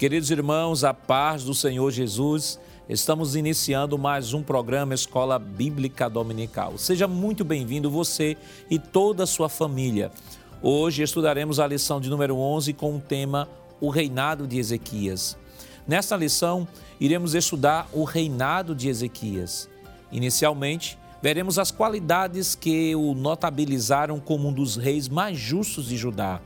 Queridos irmãos, a paz do Senhor Jesus, estamos iniciando mais um programa Escola Bíblica Dominical. Seja muito bem-vindo você e toda a sua família. Hoje estudaremos a lição de número 11 com o tema O Reinado de Ezequias. Nesta lição, iremos estudar o reinado de Ezequias. Inicialmente, veremos as qualidades que o notabilizaram como um dos reis mais justos de Judá.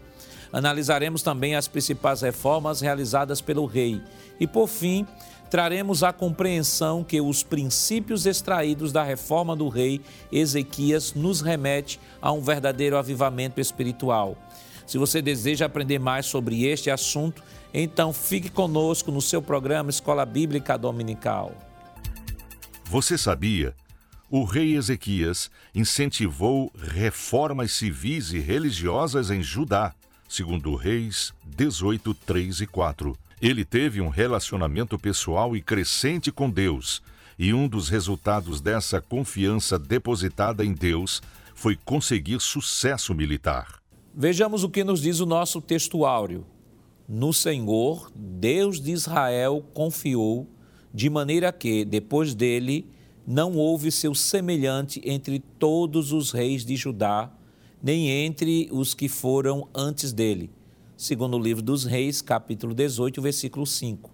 Analisaremos também as principais reformas realizadas pelo rei e, por fim, traremos a compreensão que os princípios extraídos da reforma do rei Ezequias nos remete a um verdadeiro avivamento espiritual. Se você deseja aprender mais sobre este assunto, então fique conosco no seu programa Escola Bíblica Dominical. Você sabia? O rei Ezequias incentivou reformas civis e religiosas em Judá segundo Reis 18, 3 e 4. Ele teve um relacionamento pessoal e crescente com Deus, e um dos resultados dessa confiança depositada em Deus foi conseguir sucesso militar. Vejamos o que nos diz o nosso texto áureo. No Senhor, Deus de Israel confiou, de maneira que, depois dele, não houve seu semelhante entre todos os reis de Judá, nem entre os que foram antes dele. Segundo o livro dos Reis, capítulo 18, versículo 5.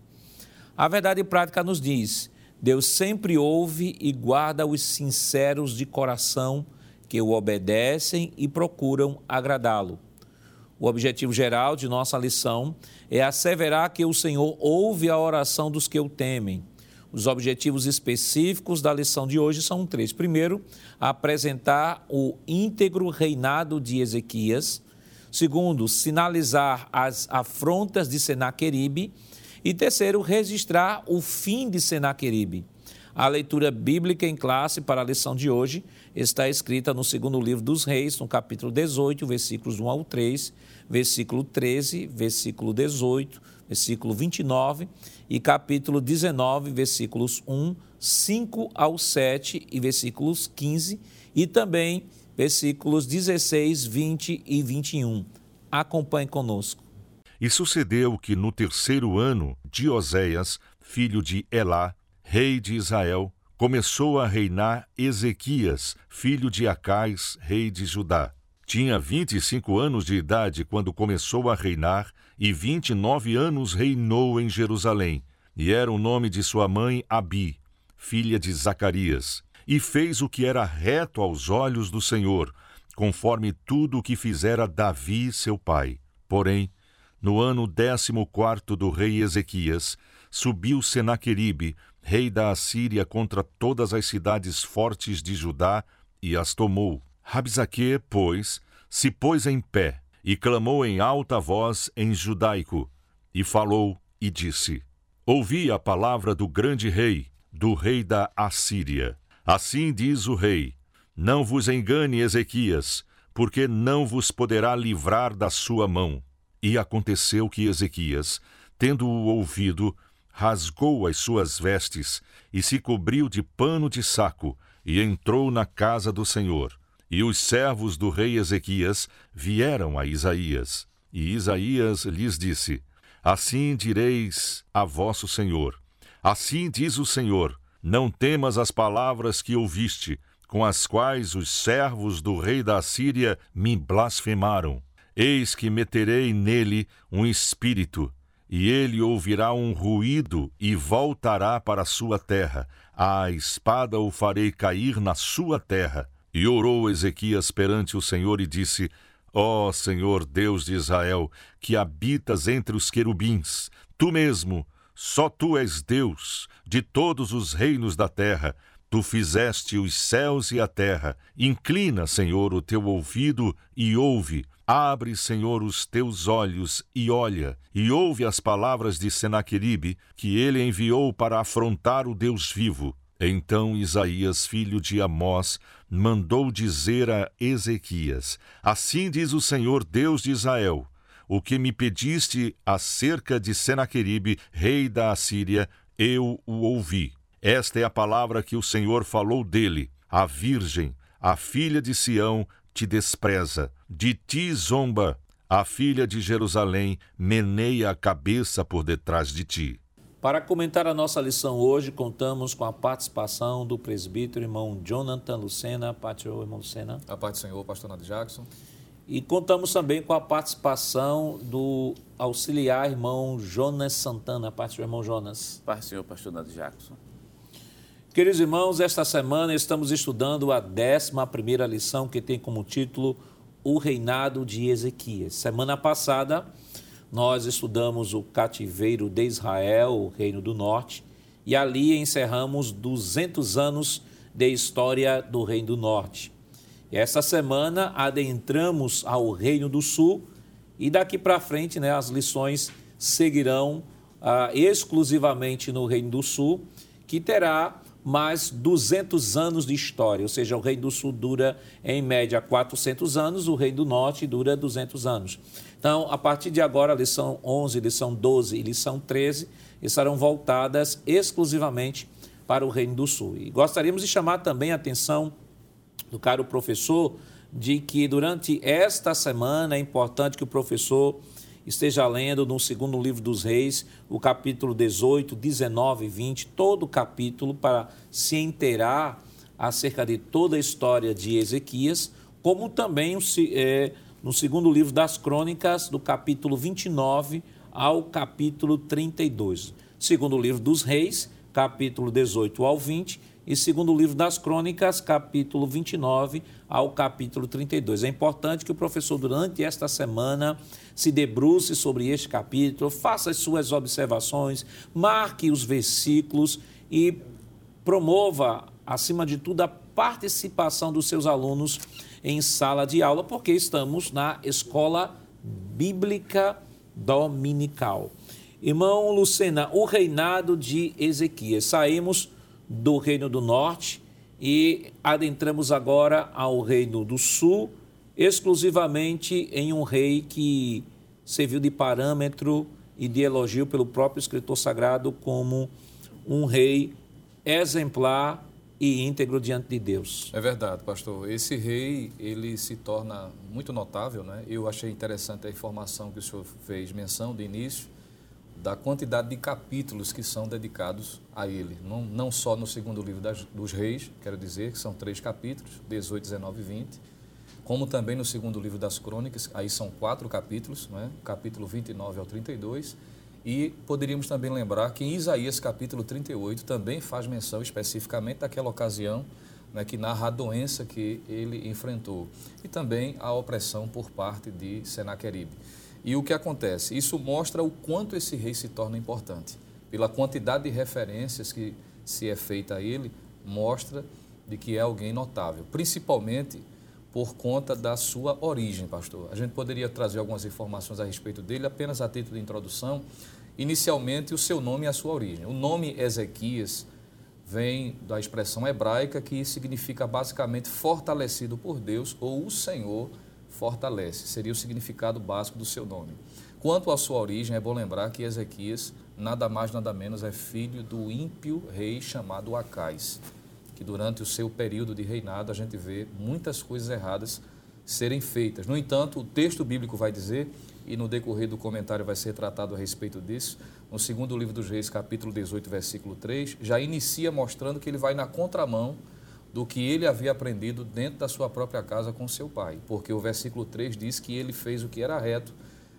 A verdade prática nos diz: Deus sempre ouve e guarda os sinceros de coração que o obedecem e procuram agradá-lo. O objetivo geral de nossa lição é asseverar que o Senhor ouve a oração dos que o temem os objetivos específicos da lição de hoje são três. Primeiro, apresentar o íntegro reinado de Ezequias. Segundo, sinalizar as afrontas de Senaqueribe. E terceiro, registrar o fim de Senaqueribe. A leitura bíblica em classe para a lição de hoje está escrita no segundo livro dos Reis, no capítulo 18, versículos 1 ao 3, versículo 13, versículo 18, versículo 29 e capítulo 19, versículos 1, 5 ao 7 e versículos 15 e também versículos 16, 20 e 21. Acompanhe conosco. E sucedeu que no terceiro ano de Oséias, filho de Elá, rei de Israel, começou a reinar Ezequias, filho de Acais, rei de Judá. Tinha vinte e cinco anos de idade quando começou a reinar, e vinte e nove anos reinou em Jerusalém. E era o nome de sua mãe Abi, filha de Zacarias. E fez o que era reto aos olhos do Senhor, conforme tudo o que fizera Davi, seu pai. Porém, no ano décimo quarto do rei Ezequias, subiu Senaqueribe, rei da Assíria, contra todas as cidades fortes de Judá e as tomou Rabsaque, pois, se pôs em pé e clamou em alta voz em judaico, e falou e disse: Ouvi a palavra do grande rei, do rei da Assíria. Assim diz o rei: Não vos engane, Ezequias, porque não vos poderá livrar da sua mão. E aconteceu que Ezequias, tendo-o ouvido, rasgou as suas vestes e se cobriu de pano de saco e entrou na casa do Senhor. E os servos do rei Ezequias vieram a Isaías. E Isaías lhes disse: Assim direis a vosso Senhor: Assim diz o Senhor: Não temas as palavras que ouviste, com as quais os servos do rei da Assíria me blasfemaram. Eis que meterei nele um espírito, e ele ouvirá um ruído e voltará para a sua terra. A espada o farei cair na sua terra e orou Ezequias perante o Senhor e disse: Ó oh, Senhor Deus de Israel, que habitas entre os querubins, tu mesmo, só tu és Deus de todos os reinos da terra. Tu fizeste os céus e a terra. Inclina, Senhor, o teu ouvido e ouve. Abre, Senhor, os teus olhos e olha, e ouve as palavras de Senaqueribe, que ele enviou para afrontar o Deus vivo. Então Isaías, filho de Amós, mandou dizer a Ezequias: Assim diz o Senhor Deus de Israel: O que me pediste acerca de Senaqueribe, rei da Assíria, eu o ouvi. Esta é a palavra que o Senhor falou dele: A virgem, a filha de Sião, te despreza, de ti zomba, A filha de Jerusalém meneia a cabeça por detrás de ti. Para comentar a nossa lição hoje, contamos com a participação do presbítero irmão Jonathan Lucena. Pátio, irmão Lucena. A paz do Senhor, pastor Nado Jackson. E contamos também com a participação do auxiliar irmão Jonas Santana. Pátio, irmão Jonas. Paz do Senhor, pastor Nado Jackson. Queridos irmãos, esta semana estamos estudando a 11 primeira lição que tem como título o reinado de Ezequias. Semana passada, nós estudamos o cativeiro de Israel, o Reino do Norte, e ali encerramos 200 anos de história do Reino do Norte. E essa semana adentramos ao Reino do Sul e daqui para frente né, as lições seguirão ah, exclusivamente no Reino do Sul, que terá mais 200 anos de história, ou seja, o Reino do Sul dura em média 400 anos, o Reino do Norte dura 200 anos. Então, a partir de agora, lição 11, lição 12 e lição 13 estarão voltadas exclusivamente para o Reino do Sul. E gostaríamos de chamar também a atenção do caro professor de que durante esta semana é importante que o professor esteja lendo no segundo livro dos Reis, o capítulo 18, 19 e 20, todo o capítulo para se inteirar acerca de toda a história de Ezequias, como também é, no segundo livro das Crônicas, do capítulo 29 ao capítulo 32. Segundo livro dos Reis, capítulo 18 ao 20, e segundo livro das Crônicas, capítulo 29 ao capítulo 32. É importante que o professor, durante esta semana, se debruce sobre este capítulo, faça as suas observações, marque os versículos e promova, acima de tudo, a participação dos seus alunos em sala de aula, porque estamos na escola bíblica dominical. Irmão Lucena, o reinado de Ezequias. Saímos do Reino do Norte e adentramos agora ao Reino do Sul, exclusivamente em um rei que serviu de parâmetro e de elogio pelo próprio escritor sagrado como um rei exemplar e íntegro diante de Deus. É verdade, pastor. Esse rei, ele se torna muito notável, né? Eu achei interessante a informação que o senhor fez menção de início, da quantidade de capítulos que são dedicados a ele. Não, não só no segundo livro das, dos reis, quero dizer, que são três capítulos, 18, 19 e 20, como também no segundo livro das crônicas, aí são quatro capítulos, né? capítulo 29 ao 32, e poderíamos também lembrar que em Isaías capítulo 38 também faz menção especificamente daquela ocasião né, que narra a doença que ele enfrentou e também a opressão por parte de Senaqueribe. E o que acontece? Isso mostra o quanto esse rei se torna importante. Pela quantidade de referências que se é feita a ele, mostra de que é alguém notável, principalmente por conta da sua origem, pastor. A gente poderia trazer algumas informações a respeito dele, apenas a título de introdução. Inicialmente, o seu nome e a sua origem. O nome Ezequias vem da expressão hebraica que significa basicamente fortalecido por Deus ou o Senhor fortalece, seria o significado básico do seu nome. Quanto à sua origem, é bom lembrar que Ezequias, nada mais nada menos, é filho do ímpio rei chamado Acais, que durante o seu período de reinado a gente vê muitas coisas erradas serem feitas. No entanto, o texto bíblico vai dizer, e no decorrer do comentário vai ser tratado a respeito disso, no segundo livro dos Reis, capítulo 18, versículo 3, já inicia mostrando que ele vai na contramão do que ele havia aprendido dentro da sua própria casa com seu pai, porque o versículo 3 diz que ele fez o que era reto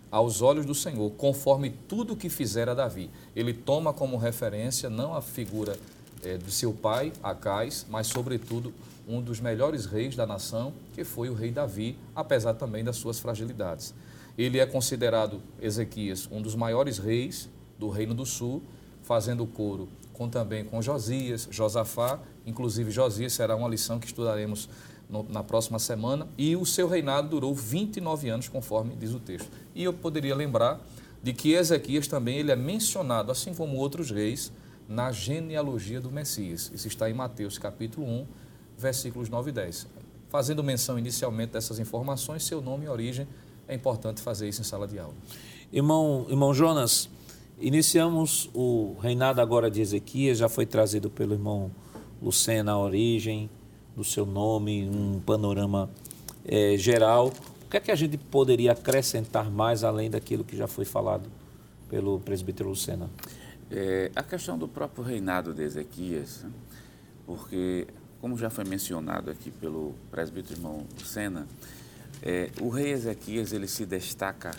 aos olhos do Senhor, conforme tudo o que fizera Davi. Ele toma como referência não a figura é, de seu pai, Acais, mas, sobretudo, um dos melhores reis da nação, que foi o rei Davi, apesar também das suas fragilidades. Ele é considerado, Ezequias, um dos maiores reis do Reino do Sul, fazendo coro com também com Josias, Josafá, inclusive Josias será uma lição que estudaremos no, na próxima semana, e o seu reinado durou 29 anos, conforme diz o texto. E eu poderia lembrar de que Ezequias também ele é mencionado, assim como outros reis, na genealogia do Messias. Isso está em Mateus capítulo 1, versículos 9 e 10. Fazendo menção inicialmente dessas informações, seu nome e origem, é importante fazer isso em sala de aula. Irmão, irmão Jonas, Iniciamos o reinado agora de Ezequias, já foi trazido pelo irmão Lucena a origem do seu nome, um panorama é, geral. que é que a gente poderia acrescentar mais além daquilo que já foi falado pelo presbítero Lucena? É, a questão do próprio reinado de Ezequias, porque, como já foi mencionado aqui pelo presbítero irmão Lucena, é, o rei Ezequias ele se destaca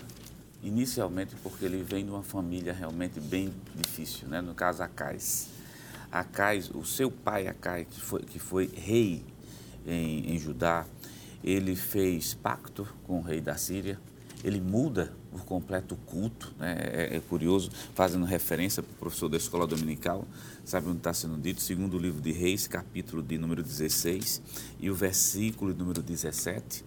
inicialmente porque ele vem de uma família realmente bem difícil, né? no caso Acais. Acais, o seu pai Acais, que foi, que foi rei em, em Judá, ele fez pacto com o rei da Síria, ele muda por completo culto, né? é, é, curioso, fazendo referência para o professor da escola dominical, sabe onde está sendo dito? Segundo o livro de Reis, capítulo de número 16 e o versículo número 17,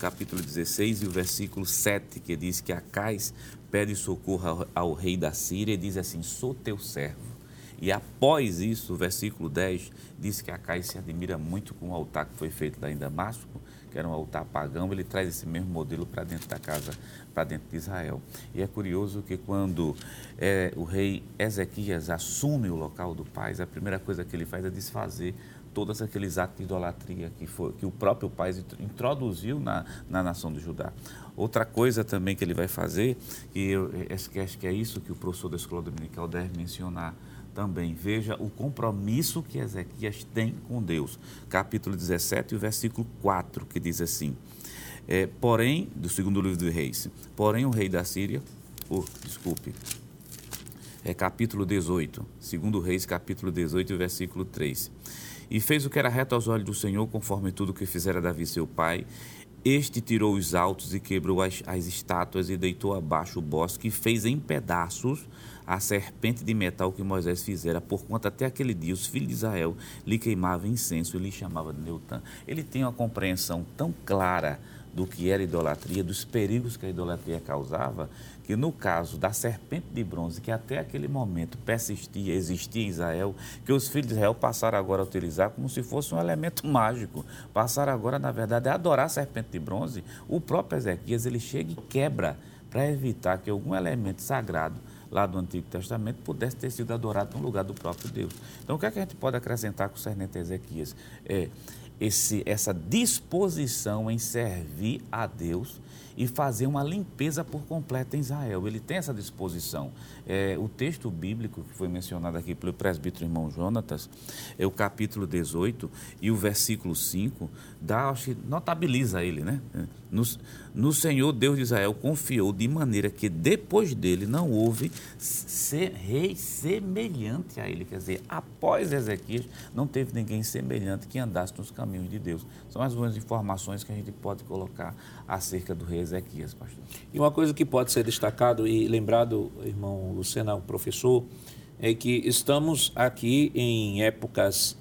capítulo 16 e o versículo 7, que diz que Acais pede socorro ao, ao rei da Síria e diz assim, sou teu servo e após isso, o versículo 10 diz que Acais se admira muito com o altar que foi feito lá em Damasco, que era um altar pagão, ele traz esse mesmo modelo para dentro da casa, para dentro de Israel. E é curioso que quando é, o rei Ezequias assume o local do pai, a primeira coisa que ele faz é desfazer todos aqueles atos de idolatria que, foi, que o próprio pai introduziu na, na nação de Judá. Outra coisa também que ele vai fazer, que eu acho que é isso que o professor da escola dominical deve mencionar, também. Veja o compromisso que Ezequias tem com Deus. Capítulo 17, o versículo 4, que diz assim: é, Porém, do segundo livro dos Reis, porém o rei da Síria, oh, desculpe, é capítulo 18, segundo Reis, capítulo 18, versículo 3. E fez o que era reto aos olhos do Senhor, conforme tudo que fizera Davi seu pai. Este tirou os altos e quebrou as, as estátuas e deitou abaixo o bosque e fez em pedaços a serpente de metal que Moisés fizera, por conta até aquele dia os filhos de Israel lhe queimavam incenso e lhe chamavam de Neutã. Ele tem uma compreensão tão clara do que era idolatria, dos perigos que a idolatria causava, que no caso da serpente de bronze, que até aquele momento persistia, existia em Israel, que os filhos de Israel passaram agora a utilizar como se fosse um elemento mágico, passaram agora, na verdade, a adorar a serpente de bronze, o próprio Ezequias ele chega e quebra para evitar que algum elemento sagrado lá do Antigo Testamento pudesse ter sido adorado no lugar do próprio Deus. Então, o que, é que a gente pode acrescentar com o Cernete Ezequias? É esse, essa disposição em servir a Deus e fazer uma limpeza por completo em Israel. Ele tem essa disposição. É, o texto bíblico que foi mencionado aqui pelo presbítero irmão Jonatas, é o capítulo 18 e o versículo 5, dá, acho notabiliza ele, né? No, no Senhor Deus de Israel confiou de maneira que depois dele não houve rei semelhante a ele. Quer dizer, após Ezequias, não teve ninguém semelhante que andasse nos caminhos de Deus. São as boas informações que a gente pode colocar acerca do rei Ezequias, pastor. E uma coisa que pode ser destacado e lembrado, irmão Lucena, o professor, é que estamos aqui em épocas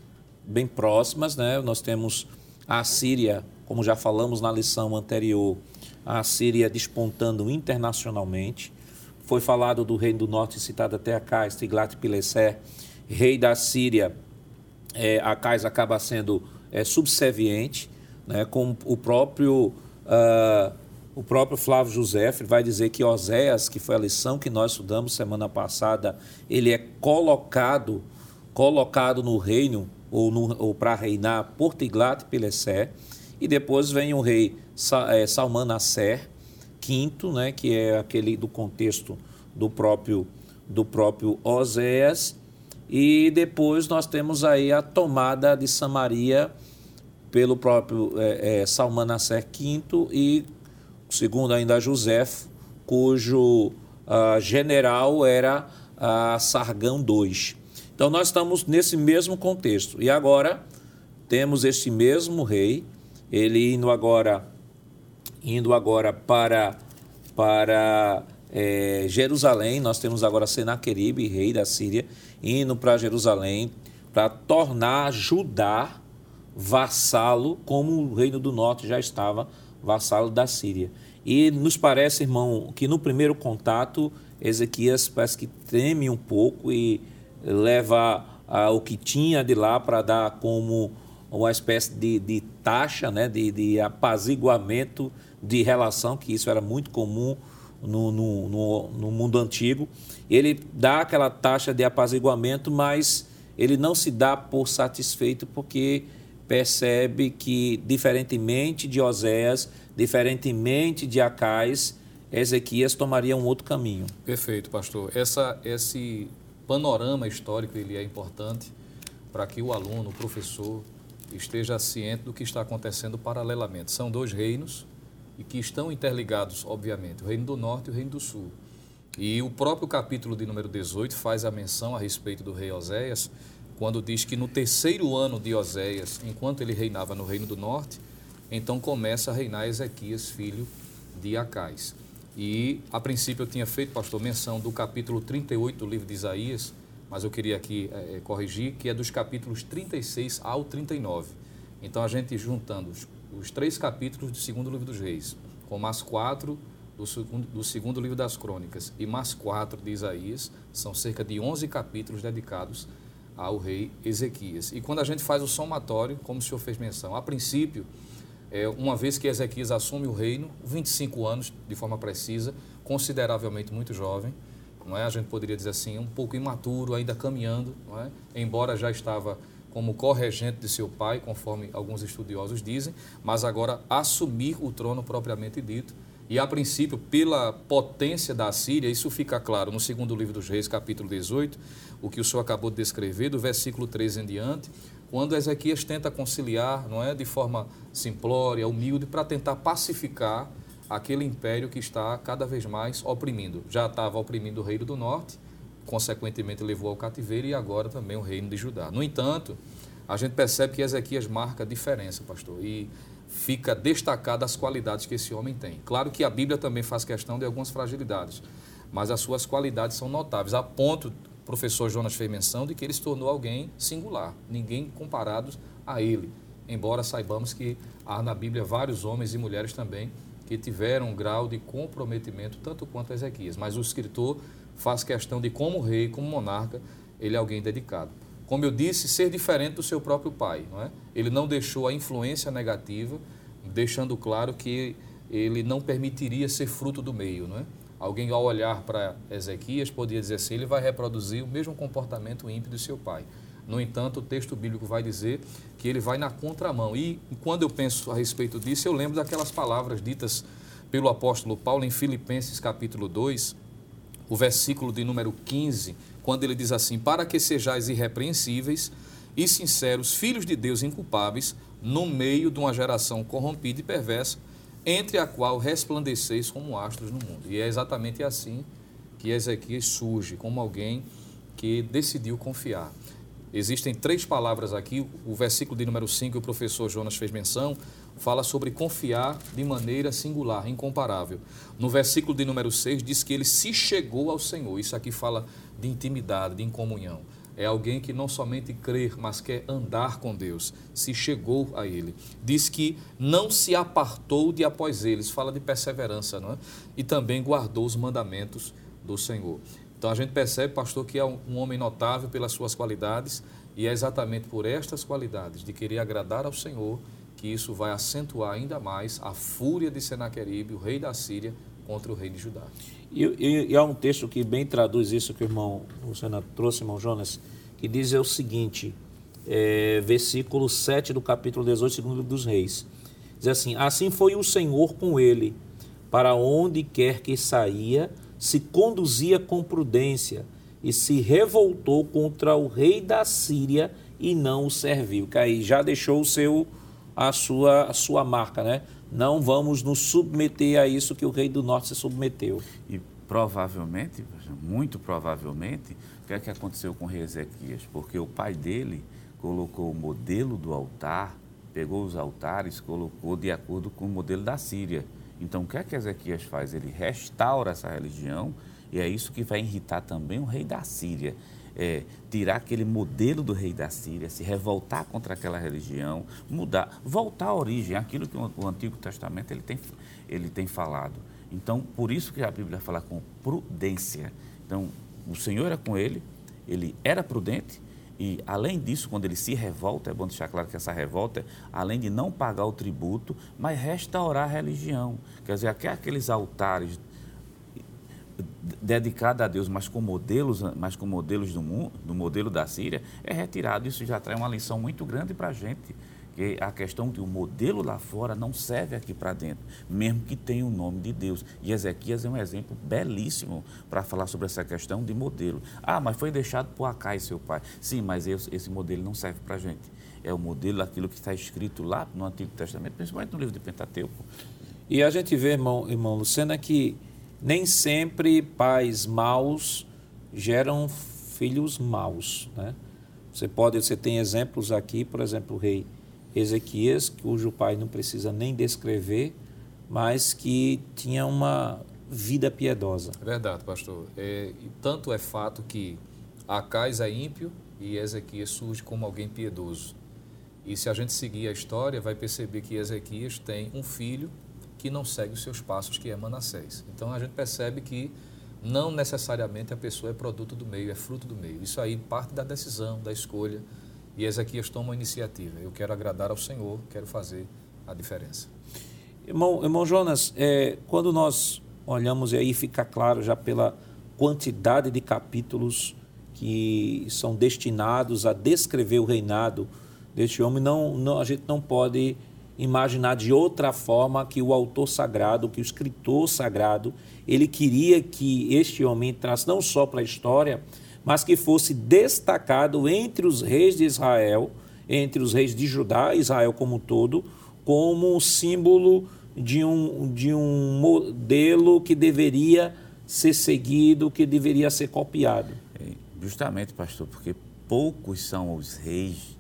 bem próximas, né? Nós temos a Síria, como já falamos na lição anterior, a Síria despontando internacionalmente. Foi falado do reino do norte, citado até Acais, Tiglat-Pileser, rei da Síria. É, Acais acaba sendo é, subserviente, né, com o próprio uh, o próprio Flávio José vai dizer que Oséias, que foi a lição que nós estudamos semana passada, ele é colocado colocado no reino ou, ou para reinar por Tiglat-Pileser, e depois vem o rei é, Salmanaser V, né, que é aquele do contexto do próprio do próprio Oséias, e depois nós temos aí a tomada de Samaria pelo próprio é, é, Salmanaser V e segundo ainda José, cujo uh, general era uh, Sargão II. Então nós estamos nesse mesmo contexto. E agora temos este mesmo rei, ele indo agora, indo agora para, para é, Jerusalém. Nós temos agora Senaqueribe, rei da Síria, indo para Jerusalém para tornar Judá vassalo, como o reino do norte já estava vassalo da Síria. E nos parece, irmão, que no primeiro contato, Ezequias parece que treme um pouco e leva ah, o que tinha de lá para dar como uma espécie de, de taxa, né, de, de, apaziguamento de relação, que isso era muito comum no, no, no, no mundo antigo. Ele dá aquela taxa de apaziguamento, mas ele não se dá por satisfeito porque percebe que, diferentemente de Oséias, Diferentemente de Acais, Ezequias tomaria um outro caminho. Perfeito, pastor. Essa, esse panorama histórico ele é importante para que o aluno, o professor, esteja ciente do que está acontecendo paralelamente. São dois reinos e que estão interligados, obviamente, o reino do norte e o reino do sul. E o próprio capítulo de número 18 faz a menção a respeito do rei Oséias, quando diz que no terceiro ano de Oséias, enquanto ele reinava no reino do norte, então começa a reinar Ezequias, filho de Acais. E, a princípio, eu tinha feito, pastor, menção do capítulo 38 do livro de Isaías, mas eu queria aqui é, corrigir, que é dos capítulos 36 ao 39. Então, a gente juntando os, os três capítulos do segundo livro dos reis, com mais quatro do segundo, do segundo livro das crônicas e mais quatro de Isaías, são cerca de 11 capítulos dedicados ao rei Ezequias. E quando a gente faz o somatório, como o senhor fez menção, a princípio, é, uma vez que Ezequias assume o reino, 25 anos, de forma precisa, consideravelmente muito jovem, não é? A gente poderia dizer assim, um pouco imaturo, ainda caminhando, não é? Embora já estava como corregente de seu pai, conforme alguns estudiosos dizem, mas agora assumir o trono propriamente dito. E a princípio, pela potência da Síria, isso fica claro no segundo livro dos Reis, capítulo 18, o que o senhor acabou de descrever, do versículo 13 em diante, quando Ezequias tenta conciliar, não é, de forma simplória, humilde, para tentar pacificar aquele império que está cada vez mais oprimindo. Já estava oprimindo o reino do norte, consequentemente levou ao cativeiro e agora também o reino de Judá. No entanto, a gente percebe que Ezequias marca a diferença, pastor, e fica destacada as qualidades que esse homem tem. Claro que a Bíblia também faz questão de algumas fragilidades, mas as suas qualidades são notáveis, a ponto professor Jonas fez menção de que ele se tornou alguém singular, ninguém comparado a ele. Embora saibamos que há na Bíblia vários homens e mulheres também que tiveram um grau de comprometimento tanto quanto Ezequias, mas o escritor faz questão de como rei, como monarca, ele é alguém dedicado. Como eu disse, ser diferente do seu próprio pai, não é? Ele não deixou a influência negativa, deixando claro que ele não permitiria ser fruto do meio, não é? Alguém, ao olhar para Ezequias, poderia dizer assim: ele vai reproduzir o mesmo comportamento ímpio de seu pai. No entanto, o texto bíblico vai dizer que ele vai na contramão. E quando eu penso a respeito disso, eu lembro daquelas palavras ditas pelo apóstolo Paulo em Filipenses capítulo 2, o versículo de número 15, quando ele diz assim: Para que sejais irrepreensíveis e sinceros, filhos de Deus inculpáveis, no meio de uma geração corrompida e perversa, entre a qual resplandeceis como astros no mundo. E é exatamente assim que Ezequias surge, como alguém que decidiu confiar. Existem três palavras aqui, o versículo de número 5, que o professor Jonas fez menção, fala sobre confiar de maneira singular, incomparável. No versículo de número 6 diz que ele se chegou ao Senhor. Isso aqui fala de intimidade, de incomunhão. É alguém que não somente crer, mas quer andar com Deus. Se chegou a Ele. Diz que não se apartou de após eles. Fala de perseverança, não é? E também guardou os mandamentos do Senhor. Então a gente percebe, pastor, que é um homem notável pelas suas qualidades. E é exatamente por estas qualidades, de querer agradar ao Senhor, que isso vai acentuar ainda mais a fúria de Senaqueribe, o rei da Síria, contra o rei de Judá. E, e, e, há um texto que bem traduz isso que o irmão Luciano trouxe, irmão Jonas, que diz é o seguinte, é, versículo 7 do capítulo 18, segundo dos reis. Diz assim, assim foi o Senhor com ele, para onde quer que saía, se conduzia com prudência, e se revoltou contra o rei da Síria e não o serviu. Que aí já deixou o seu, a, sua, a sua marca, né? não vamos nos submeter a isso que o rei do norte se submeteu. E provavelmente, muito provavelmente, o que é que aconteceu com o rei Ezequias? Porque o pai dele colocou o modelo do altar, pegou os altares, colocou de acordo com o modelo da Síria. Então, o que é que Ezequias faz? Ele restaura essa religião e é isso que vai irritar também o rei da Síria é, tirar aquele modelo do rei da Síria, se revoltar contra aquela religião, mudar, voltar à origem, aquilo que o, Antigo Testamento ele tem, ele tem falado. Então, por isso que a Bíblia fala com prudência. Então, o Senhor era com ele, ele era prudente, e, além disso, quando ele se revolta, é bom deixar claro que essa revolta, é, além de não pagar o tributo, mas restaurar a religião. Quer dizer, aqueles altares dedicada a Deus, mas com modelos, mas com modelos do mundo, do modelo da Síria, é retirado. Isso já traz uma lição muito grande para a gente, que a questão de o modelo lá fora não serve aqui para dentro, mesmo que tenha o nome de Deus. E Ezequias é um exemplo belíssimo para falar sobre essa questão de modelo. Ah, mas foi deixado por Acai, seu pai. Sim, mas esse, esse modelo não serve para a gente. É o modelo daquilo que está escrito lá no Antigo Testamento, principalmente no livro de Pentateuco. E a gente vê, irmão, irmão Lucena, que nem sempre pais maus geram filhos maus, né? Você pode, você tem exemplos aqui, por exemplo, o rei Ezequias, cujo pai não precisa nem descrever, mas que tinha uma vida piedosa. Verdade, pastor. É, tanto é fato que Acais é ímpio e Ezequias surge como alguém piedoso. E se a gente seguir a história, vai perceber que Ezequias tem um filho que não segue os seus passos, que é Manassés. Então a gente percebe que não necessariamente a pessoa é produto do meio, é fruto do meio. Isso aí parte da decisão, da escolha e Ezequias toma uma iniciativa. Eu quero agradar ao Senhor, quero fazer a diferença. Irmão, irmão Jonas, é, quando nós olhamos, e aí fica claro já pela quantidade de capítulos que são destinados a descrever o reinado deste homem, não, não, a gente não pode imaginar de outra forma que o autor sagrado, que o escritor sagrado, ele queria que este homem entrasse não só para a história, mas que fosse destacado entre os reis de Israel, entre os reis de Judá, Israel como um todo, como um símbolo de um, de um modelo que deveria ser seguido, que deveria ser copiado. É, justamente, pastor, porque poucos são os reis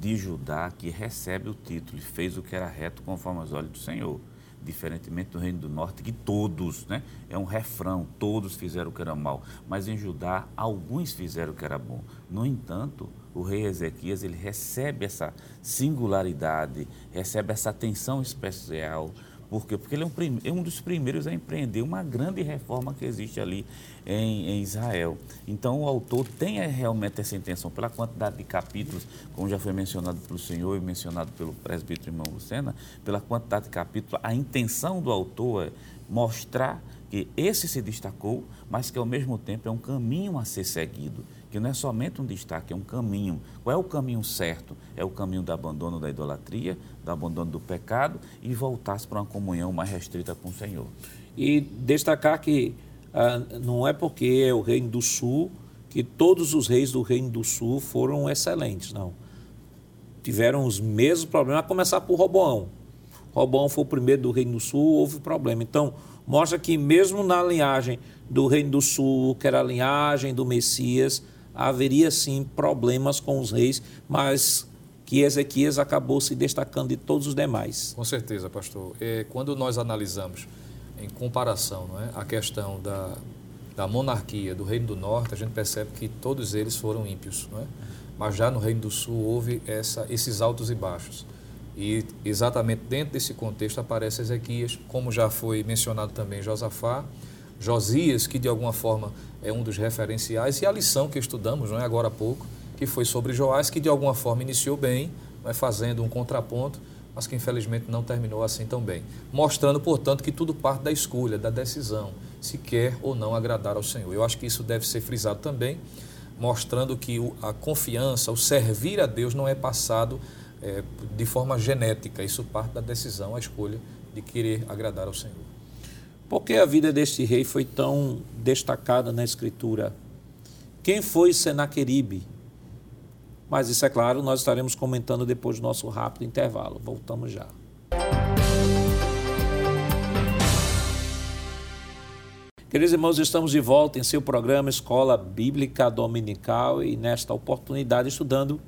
de Judá que recebem o título e fez o que era reto conforme os olhos do Senhor diferentemente do Reino do Norte, que todos, né? É um refrão, todos fizeram o que era mal. Mas em Judá, alguns fizeram o que era bom. No entanto, o rei Ezequias, ele recebe essa singularidade, recebe essa atenção especial, por quê? Porque ele é um, é um, dos primeiros a empreender uma grande reforma que existe ali em, em, Israel. Então, o autor tem realmente essa intenção, pela quantidade de capítulos, como já foi mencionado pelo senhor e mencionado pelo presbítero irmão Lucena, pela quantidade de capítulos, a intenção do autor é mostrar que esse se destacou, mas que ao mesmo tempo é um caminho a ser seguido que não é somente um destaque, é um caminho. Qual é o caminho certo? É o caminho do abandono da idolatria, do abandono do pecado e voltar-se para uma comunhão mais restrita com o Senhor. E destacar que ah, não é porque é o Reino do Sul que todos os reis do Reino do Sul foram excelentes, não. Tiveram os mesmos problemas, a começar por Roboão. Roboão foi o primeiro do Reino do Sul, houve problema. Então, mostra que mesmo na linhagem do Reino do Sul, que era a linhagem do Messias, haveria sim problemas com os reis, mas que Ezequias acabou se destacando de todos os demais. Com certeza, pastor. É, quando nós analisamos em comparação não é, a questão da, da monarquia do Reino do Norte, a gente percebe que todos eles foram ímpios. Não é? Mas já no Reino do Sul houve essa, esses altos e baixos. E exatamente dentro desse contexto aparece Ezequias, como já foi mencionado também Josafá, Josias, que de alguma forma é um dos referenciais, e a lição que estudamos não é, agora há pouco, que foi sobre Joás, que de alguma forma iniciou bem, vai fazendo um contraponto, mas que infelizmente não terminou assim tão bem. Mostrando, portanto, que tudo parte da escolha, da decisão, se quer ou não agradar ao Senhor. Eu acho que isso deve ser frisado também, mostrando que a confiança, o servir a Deus não é passado é, de forma genética, isso parte da decisão, a escolha de querer agradar ao Senhor. Por que a vida deste rei foi tão destacada na Escritura? Quem foi Senaqueribe? Mas isso é claro, nós estaremos comentando depois do nosso rápido intervalo. Voltamos já. Queridos irmãos, estamos de volta em seu programa Escola Bíblica Dominical e nesta oportunidade estudando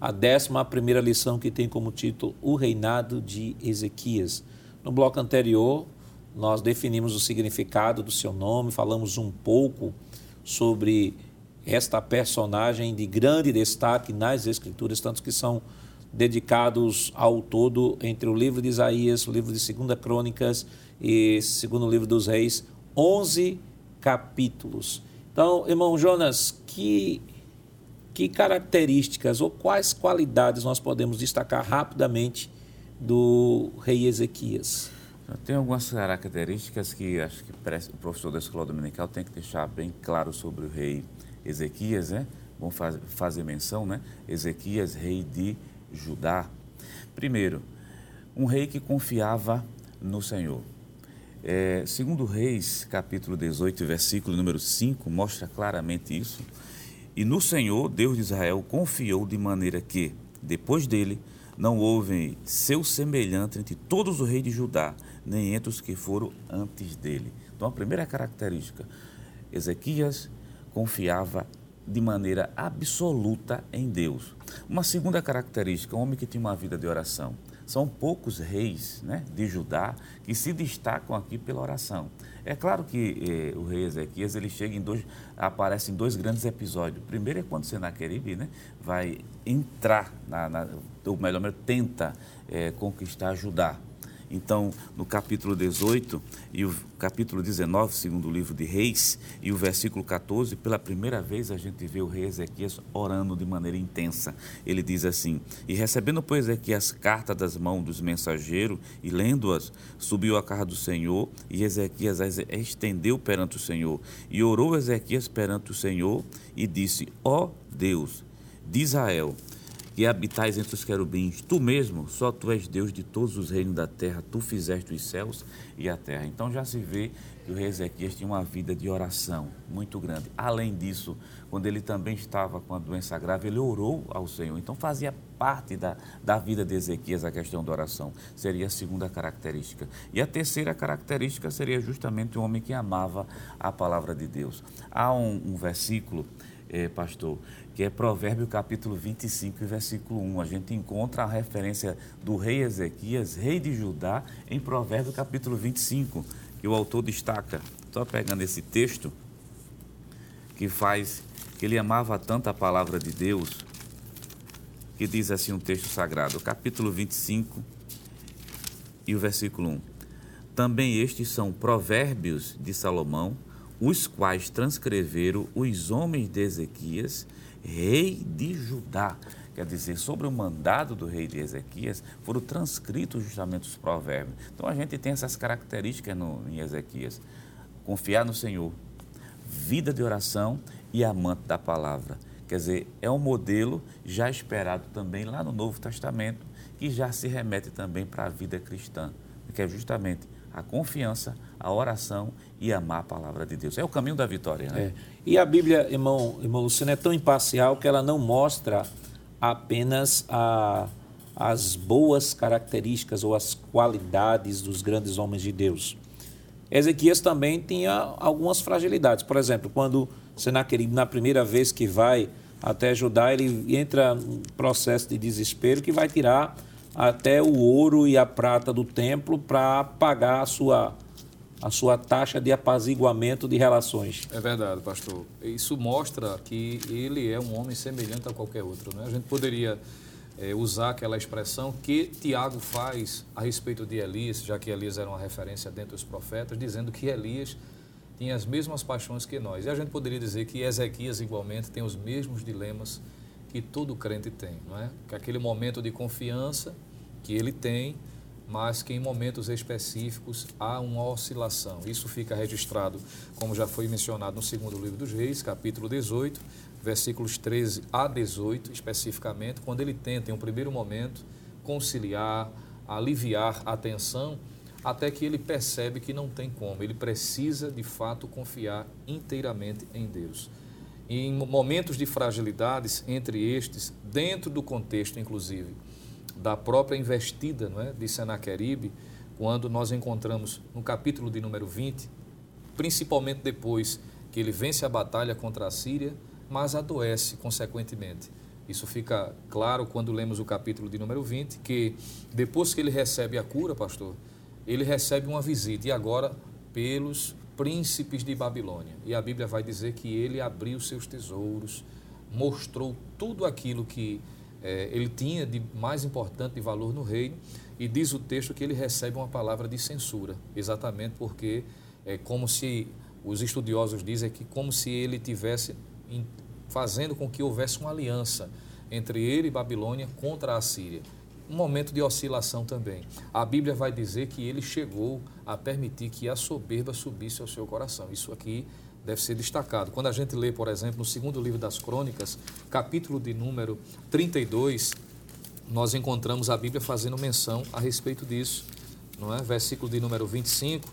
a décima primeira lição que tem como título O Reinado de Ezequias. No bloco anterior, nós definimos o significado do seu nome, falamos um pouco sobre esta personagem de grande destaque nas Escrituras, tantos que são dedicados ao todo entre o livro de Isaías, o livro de Segunda Crônicas e segundo livro dos Reis, 11 capítulos. Então, irmão Jonas, que, que características ou quais qualidades nós podemos destacar rapidamente do rei Ezequias? Tem algumas características que acho que o professor da escola dominical tem que deixar bem claro sobre o rei Ezequias, né? Vamos fazer menção, né? Ezequias, rei de Judá. Primeiro, um rei que confiava no Senhor. É, segundo Reis, capítulo 18, versículo número 5, mostra claramente isso. E no Senhor, Deus de Israel, confiou de maneira que, depois dele, não houve seu semelhante entre todos os reis de Judá, nem entre os que foram antes dele. Então, a primeira característica, Ezequias confiava de maneira absoluta em Deus. Uma segunda característica, um homem que tinha uma vida de oração. São poucos reis né, de Judá que se destacam aqui pela oração. É claro que eh, o rei Ezequias ele chega em dois, aparece em dois grandes episódios. O primeiro é quando Senaqueribe né, vai entrar, na, na, ou melhor, tenta eh, conquistar Judá. Então, no capítulo 18 e o capítulo 19, segundo o livro de Reis, e o versículo 14, pela primeira vez a gente vê o rei Ezequias orando de maneira intensa. Ele diz assim: E recebendo, pois, Ezequias carta das mãos dos mensageiros e lendo-as, subiu à casa do Senhor, e Ezequias as estendeu perante o Senhor. E orou Ezequias perante o Senhor e disse: Ó Deus de Israel, que habitais entre os querubins, tu mesmo, só tu és Deus de todos os reinos da terra, tu fizeste os céus e a terra. Então já se vê que o rei Ezequias tinha uma vida de oração muito grande. Além disso, quando ele também estava com a doença grave, ele orou ao Senhor. Então fazia parte da, da vida de Ezequias a questão da oração. Seria a segunda característica. E a terceira característica seria justamente o homem que amava a palavra de Deus. Há um, um versículo, eh, pastor, que é Provérbio capítulo 25, versículo 1. A gente encontra a referência do rei Ezequias, rei de Judá, em Provérbio capítulo 25, que o autor destaca. Estou pegando esse texto que faz que ele amava tanto a palavra de Deus, que diz assim um texto sagrado, capítulo 25 e o versículo 1. Também estes são provérbios de Salomão, os quais transcreveram os homens de Ezequias rei de Judá. Quer dizer, sobre o mandado do rei de Ezequias, foram transcritos justamente os provérbios. Então a gente tem essas características no, em Ezequias: confiar no Senhor, vida de oração e amante da palavra. Quer dizer, é um modelo já esperado também lá no Novo Testamento, que já se remete também para a vida cristã, que é justamente a confiança, a oração e amar a palavra de Deus. É o caminho da vitória. Né? É. E a Bíblia, irmão, irmão Luciano, é tão imparcial que ela não mostra apenas a, as boas características ou as qualidades dos grandes homens de Deus. Ezequias também tinha algumas fragilidades. Por exemplo, quando Senaqueribe, na primeira vez que vai até Judá, ele entra num processo de desespero que vai tirar até o ouro e a prata do templo para pagar a sua, a sua taxa de apaziguamento de relações. É verdade, pastor. Isso mostra que ele é um homem semelhante a qualquer outro. Né? A gente poderia é, usar aquela expressão que Tiago faz a respeito de Elias, já que Elias era uma referência dentro dos profetas, dizendo que Elias tinha as mesmas paixões que nós. E a gente poderia dizer que Ezequias, igualmente, tem os mesmos dilemas que todo crente tem, não é? Que aquele momento de confiança que ele tem, mas que em momentos específicos há uma oscilação. Isso fica registrado, como já foi mencionado no segundo livro dos Reis, capítulo 18, versículos 13 a 18, especificamente, quando ele tenta, em um primeiro momento, conciliar, aliviar a tensão, até que ele percebe que não tem como, ele precisa de fato confiar inteiramente em Deus em momentos de fragilidades, entre estes, dentro do contexto, inclusive, da própria investida não é, de Senaqueribe, quando nós encontramos no capítulo de número 20, principalmente depois que ele vence a batalha contra a Síria, mas adoece consequentemente. Isso fica claro quando lemos o capítulo de número 20, que depois que ele recebe a cura, pastor, ele recebe uma visita, e agora pelos príncipes de Babilônia. E a Bíblia vai dizer que ele abriu seus tesouros, mostrou tudo aquilo que é, ele tinha de mais importante de valor no reino, e diz o texto que ele recebe uma palavra de censura, exatamente porque é como se, os estudiosos dizem que como se ele tivesse fazendo com que houvesse uma aliança entre ele e Babilônia contra a Síria um momento de oscilação também. A Bíblia vai dizer que ele chegou a permitir que a soberba subisse ao seu coração. Isso aqui deve ser destacado. Quando a gente lê, por exemplo, no segundo livro das Crônicas, capítulo de número 32, nós encontramos a Bíblia fazendo menção a respeito disso. Não é? Versículo de número 25,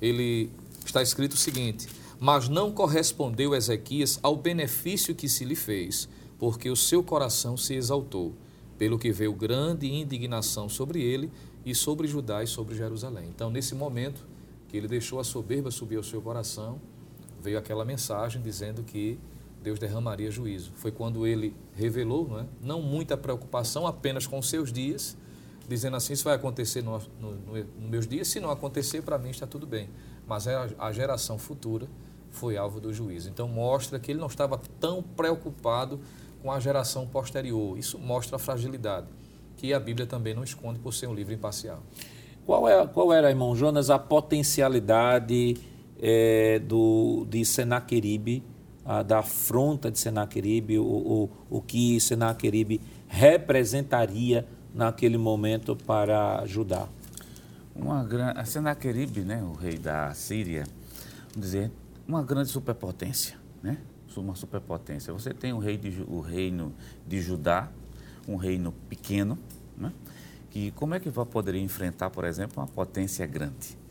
ele está escrito o seguinte: Mas não correspondeu Ezequias ao benefício que se lhe fez, porque o seu coração se exaltou, pelo que veio grande indignação sobre ele e sobre Judá e sobre Jerusalém. Então, nesse momento que ele deixou a soberba subir ao seu coração, veio aquela mensagem dizendo que Deus derramaria juízo. Foi quando ele revelou, não, é? não muita preocupação apenas com seus dias, dizendo assim: Isso vai acontecer nos no, no, meus dias, se não acontecer, para mim está tudo bem. Mas a, a geração futura foi alvo do juízo. Então, mostra que ele não estava tão preocupado com a geração posterior. Isso mostra a fragilidade, que a Bíblia também não esconde por ser um livro imparcial. Qual, é, qual era, irmão Jonas, a potencialidade é, do, de Senaqueribe a, da afronta de Senaqueribe, o, o, o que Senaqueribe representaria naquele momento para Judá. Uma grande, Senaqueribe, né, o rei da Síria, vamos dizer, uma grande superpotência, né? Uma superpotência. Você tem o, rei de, o reino de Judá, um reino pequeno, né? que como é que vai poder enfrentar, por exemplo, uma potência grande?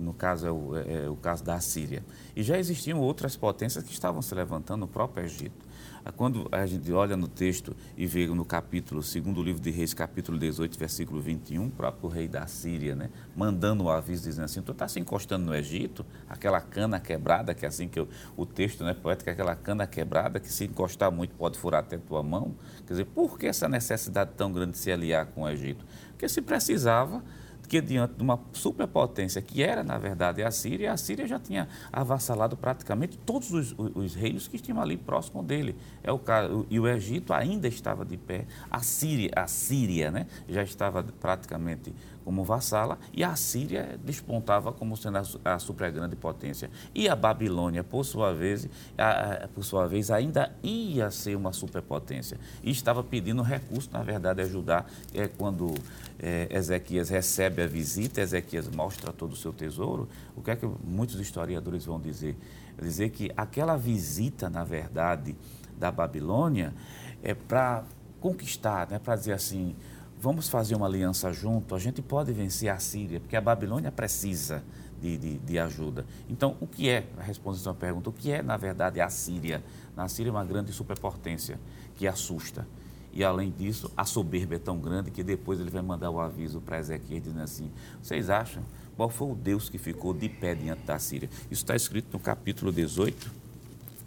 no caso é o, é, é o caso da Síria. E já existiam outras potências que estavam se levantando no próprio Egito. Ah, quando a gente olha no texto e vê no capítulo, segundo livro de Reis, capítulo 18, versículo 21, o próprio rei da Síria, né, mandando o um aviso dizendo assim, tu está se encostando no Egito, aquela cana quebrada, que é assim que eu, o texto né, poético, é aquela cana quebrada que se encostar muito pode furar até tua mão. Quer dizer, por que essa necessidade tão grande de se aliar com o Egito? Porque se precisava que diante de uma superpotência que era, na verdade, a Síria, a Síria já tinha avassalado praticamente todos os, os, os reinos que tinham ali próximo dele. É o caso, e o Egito ainda estava de pé. A Síria, a Síria né, já estava praticamente como vassala, e a Síria despontava como sendo a, a super grande potência. E a Babilônia, por sua vez, a, por sua vez, ainda ia ser uma superpotência. E estava pedindo recurso, na verdade, a é quando é, Ezequias recebe a visita, Ezequias mostra todo o seu tesouro, o que é que muitos historiadores vão dizer? Dizer que aquela visita, na verdade, da Babilônia é para conquistar, né, para dizer assim, vamos fazer uma aliança junto, a gente pode vencer a Síria, porque a Babilônia precisa de, de, de, ajuda. Então, o que é, a resposta à pergunta, o que é, na verdade, a Síria? Na Síria é uma grande superpotência que assusta. E, além disso, a soberba é tão grande que depois ele vai mandar o aviso para Ezequiel dizendo assim, vocês acham qual foi o Deus que ficou de pé diante da Síria? Isso está escrito no capítulo 18,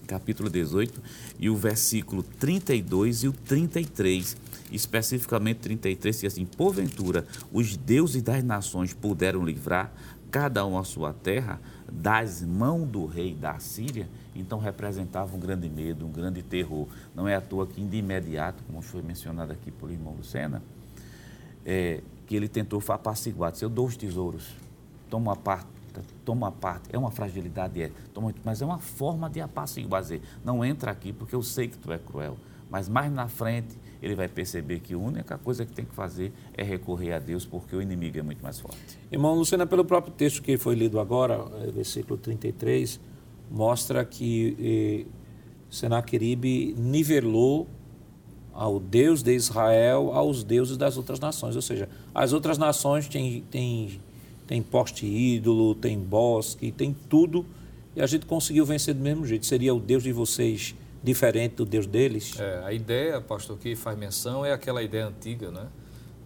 capítulo 18, e o versículo 32 e o 33 especificamente 33, que assim, porventura os deuses das nações puderam livrar cada um a sua terra das mãos do rei da Síria, então representava um grande medo, um grande terror. Não é à toa que de imediato, como foi mencionado aqui por irmão Lucena, é, que ele tentou apaciguar, disse, eu dou os tesouros, toma uma parte, toma parte, é uma fragilidade, é, toma, mas é uma forma de apaciguar, não entra aqui porque eu sei que tu é cruel, mas mais na frente ele vai perceber que a única coisa que tem que fazer é recorrer a Deus, porque o inimigo é muito mais forte. Irmão Luciana, pelo próprio texto que foi lido agora, é, versículo 33, mostra que eh, Senaqueribe nivelou ao Deus de Israel aos deuses das outras nações. Ou seja, as outras nações têm, têm, têm poste ídolo, têm bosque, tem tudo, e a gente conseguiu vencer do mesmo jeito. Seria o Deus de vocês diferente do Deus deles? É, a ideia, pastor, que faz menção é aquela ideia antiga, né?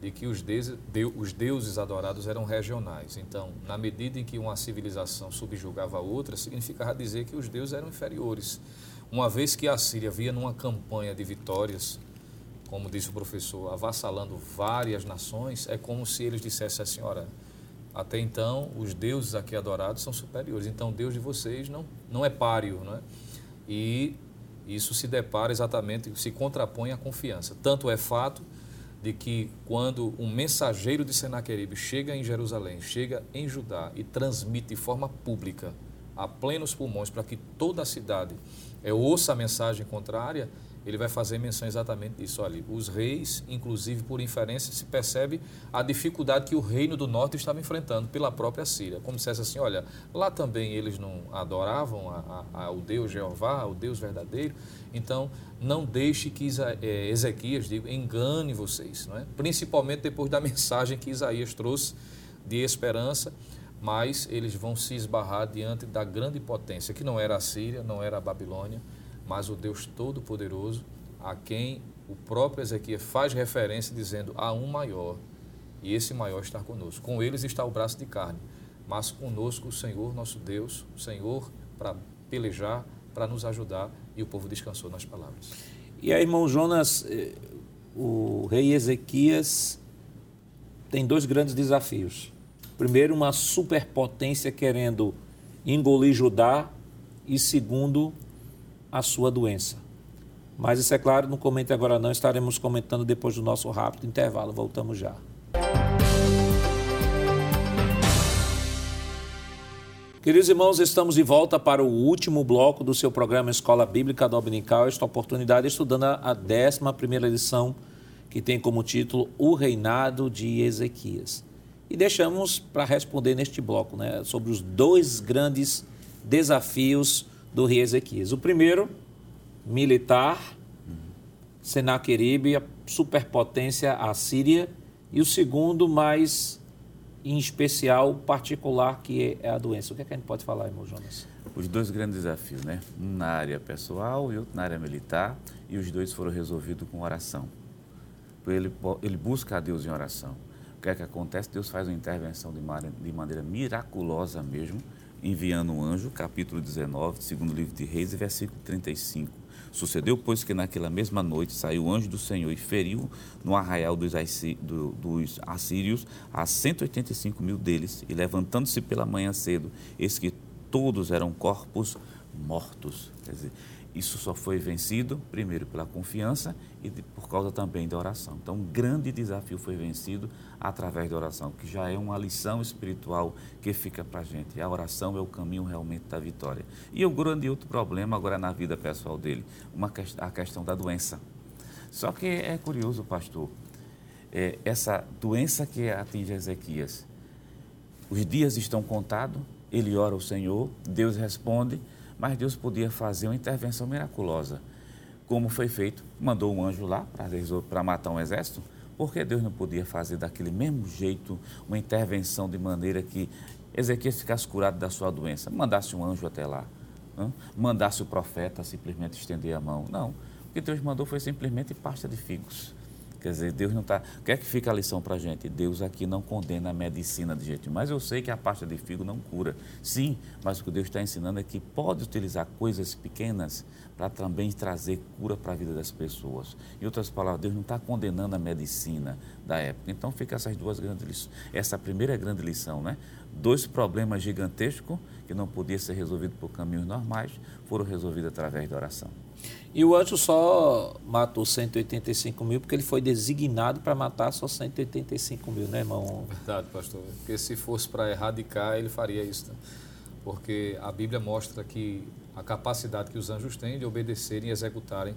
De que os deuses, os deuses adorados eram regionais. Então, na medida em que uma civilização subjugava a outra, significava dizer que os deuses eram inferiores. Uma vez que a Síria via numa campanha de vitórias, como disse o professor, avassalando várias nações, é como se eles dissessem assim: ora, até então os deuses aqui adorados são superiores, então Deus de vocês não, não é páreo, não é? E isso se depara exatamente, se contrapõe à confiança. Tanto é fato de que quando um mensageiro de Senaqueribe chega em Jerusalém, chega em Judá e transmite de forma pública, a plenos pulmões, para que toda a cidade é, ouça a mensagem contrária, ele vai fazer menção exatamente disso. Olha, os reis, inclusive por inferência, se percebe a dificuldade que o reino do norte estava enfrentando pela própria Síria. Como se assim, olha, lá também eles não adoravam a, a, ao Deus Jeová, o Deus verdadeiro. Então, não deixe que é, Ezequias, digo, engane vocês, não é? principalmente depois da mensagem que Isaías trouxe de esperança, mas eles vão se esbarrar diante da grande potência, que não era a Síria, não era a Babilônia, mas o Deus Todo-Poderoso, a quem o próprio Ezequias faz referência dizendo há um maior, e esse maior está conosco. Com eles está o braço de carne, mas conosco o Senhor, nosso Deus, o Senhor para pelejar, para nos ajudar, e o povo descansou nas palavras. E aí, irmão Jonas, eh, o rei Ezequias tem dois grandes desafios. Primeiro, uma superpotência querendo engolir Judá, e segundo, a sua doença. Mas isso é claro, não comente agora não, estaremos comentando depois do nosso rápido intervalo. Voltamos já. Queridos irmãos, estamos de volta para o último bloco do seu programa Escola Bíblica Dominical. Esta oportunidade estudando a 11 lição, que tem como título O Reinado de Ezequias. E deixamos para responder neste bloco né, sobre os dois grandes desafios do rei Ezequias. O primeiro, militar, Senaqueribe, a superpotência assíria, e o segundo, mais em especial, particular, que é a doença. O que, é que a gente pode falar, irmão Jonas? Os dois grandes desafios, né? Um na área pessoal e outro na área militar, e os dois foram resolvidos com oração. Ele, ele busca a Deus em oração. O que é que acontece? Deus faz uma intervenção de maneira, de maneira miraculosa mesmo, enviando um anjo, capítulo 19, segundo livro de Reis, versículo 35. Sucedeu, pois, que naquela mesma noite saiu o anjo do Senhor e feriu no arraial dos, assírios a 185 mil deles, e levantando-se pela manhã cedo, eis que todos eram corpos mortos. Quer dizer, isso só foi vencido, primeiro, pela confiança e por causa também da oração. Então, um grande desafio foi vencido através da oração, que já é uma lição espiritual que fica para a gente. A oração é o caminho realmente da vitória. E o grande outro problema agora na vida pessoal dele, uma, a questão da doença. Só que é curioso, pastor, é, essa doença que atinge Ezequias, os dias estão contados, ele ora ao Senhor, Deus responde, mas Deus podia fazer uma intervenção miraculosa. Como foi feito, mandou um anjo lá para matar um exército, porque Deus não podia fazer daquele mesmo jeito uma intervenção de maneira que Ezequias ficasse curado da sua doença? Mandasse um anjo até lá, hein? mandasse o profeta simplesmente estender a mão. Não, o que Deus mandou foi simplesmente pasta de figos. Quer dizer, Deus não está. O que é que fica a lição para a gente? Deus aqui não condena a medicina de jeito Mas eu sei que a pasta de figo não cura. Sim, mas o que Deus está ensinando é que pode utilizar coisas pequenas para também trazer cura para a vida das pessoas. Em outras palavras, Deus não está condenando a medicina da época. Então fica essas duas grandes lições. Essa primeira grande lição, né? Dois problemas gigantescos que não podiam ser resolvidos por caminhos normais foram resolvidos através da oração. E o anjo só matou 185 mil porque ele foi designado para matar só 185 mil, né, irmão? Verdade, pastor. Porque se fosse para erradicar, ele faria isso. Né? Porque a Bíblia mostra que a capacidade que os anjos têm de obedecerem e executarem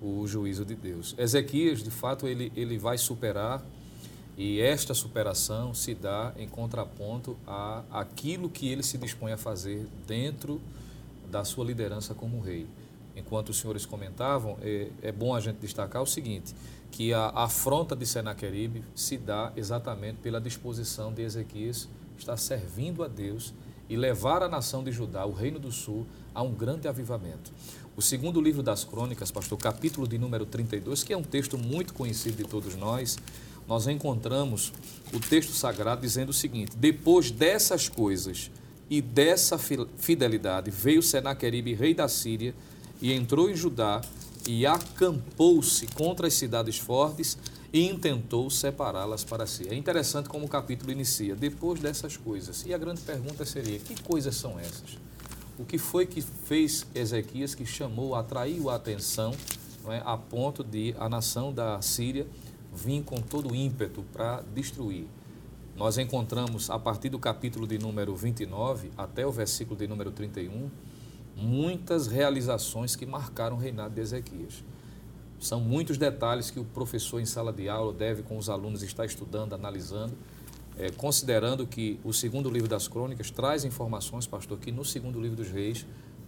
o juízo de Deus. Ezequias, de fato, ele, ele vai superar e esta superação se dá em contraponto a aquilo que ele se dispõe a fazer dentro da sua liderança como rei enquanto os senhores comentavam, é, é bom a gente destacar o seguinte, que a, afronta de Senaqueribe se dá exatamente pela disposição de Ezequias estar servindo a Deus e levar a nação de Judá, o reino do sul, a um grande avivamento. O segundo livro das crônicas, pastor, capítulo de número 32, que é um texto muito conhecido de todos nós, nós encontramos o texto sagrado dizendo o seguinte: Depois dessas coisas e dessa fidelidade, veio Senaqueribe, rei da Síria, e entrou em Judá e acampou-se contra as cidades fortes e intentou separá-las para si. É interessante como o capítulo inicia, depois dessas coisas. E a grande pergunta seria: que coisas são essas? O que foi que fez Ezequias que chamou, atraiu a atenção é, a ponto de a nação da Síria vir com todo o ímpeto para destruir? Nós encontramos a partir do capítulo de número 29 até o versículo de número 31 muitas realizações que marcaram o reinado de Ezequias. São muitos detalhes que o professor em sala de aula deve, com os alunos, estar estudando, analisando, é, considerando que o segundo livro das crônicas traz informações, pastor, que no segundo livro dos reis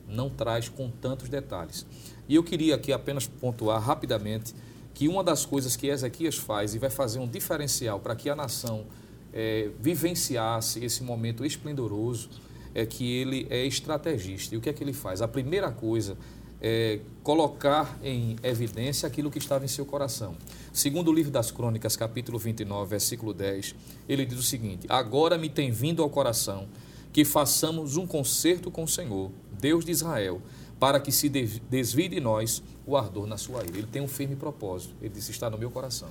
não traz com tantos detalhes. E eu queria aqui apenas pontuar rapidamente que uma das coisas que Ezequias faz e vai fazer um diferencial para que a nação é, vivenciasse esse momento esplendoroso é que ele é estrategista. E o que é que ele faz? A primeira coisa é colocar em evidência aquilo que estava em seu coração. Segundo o livro das Crônicas, capítulo 29, versículo 10, ele diz o seguinte: Agora me tem vindo ao coração que façamos um concerto com o Senhor, Deus de Israel, para que se desvie de nós o ardor na sua ira. Ele tem um firme propósito. Ele disse: Está no meu coração.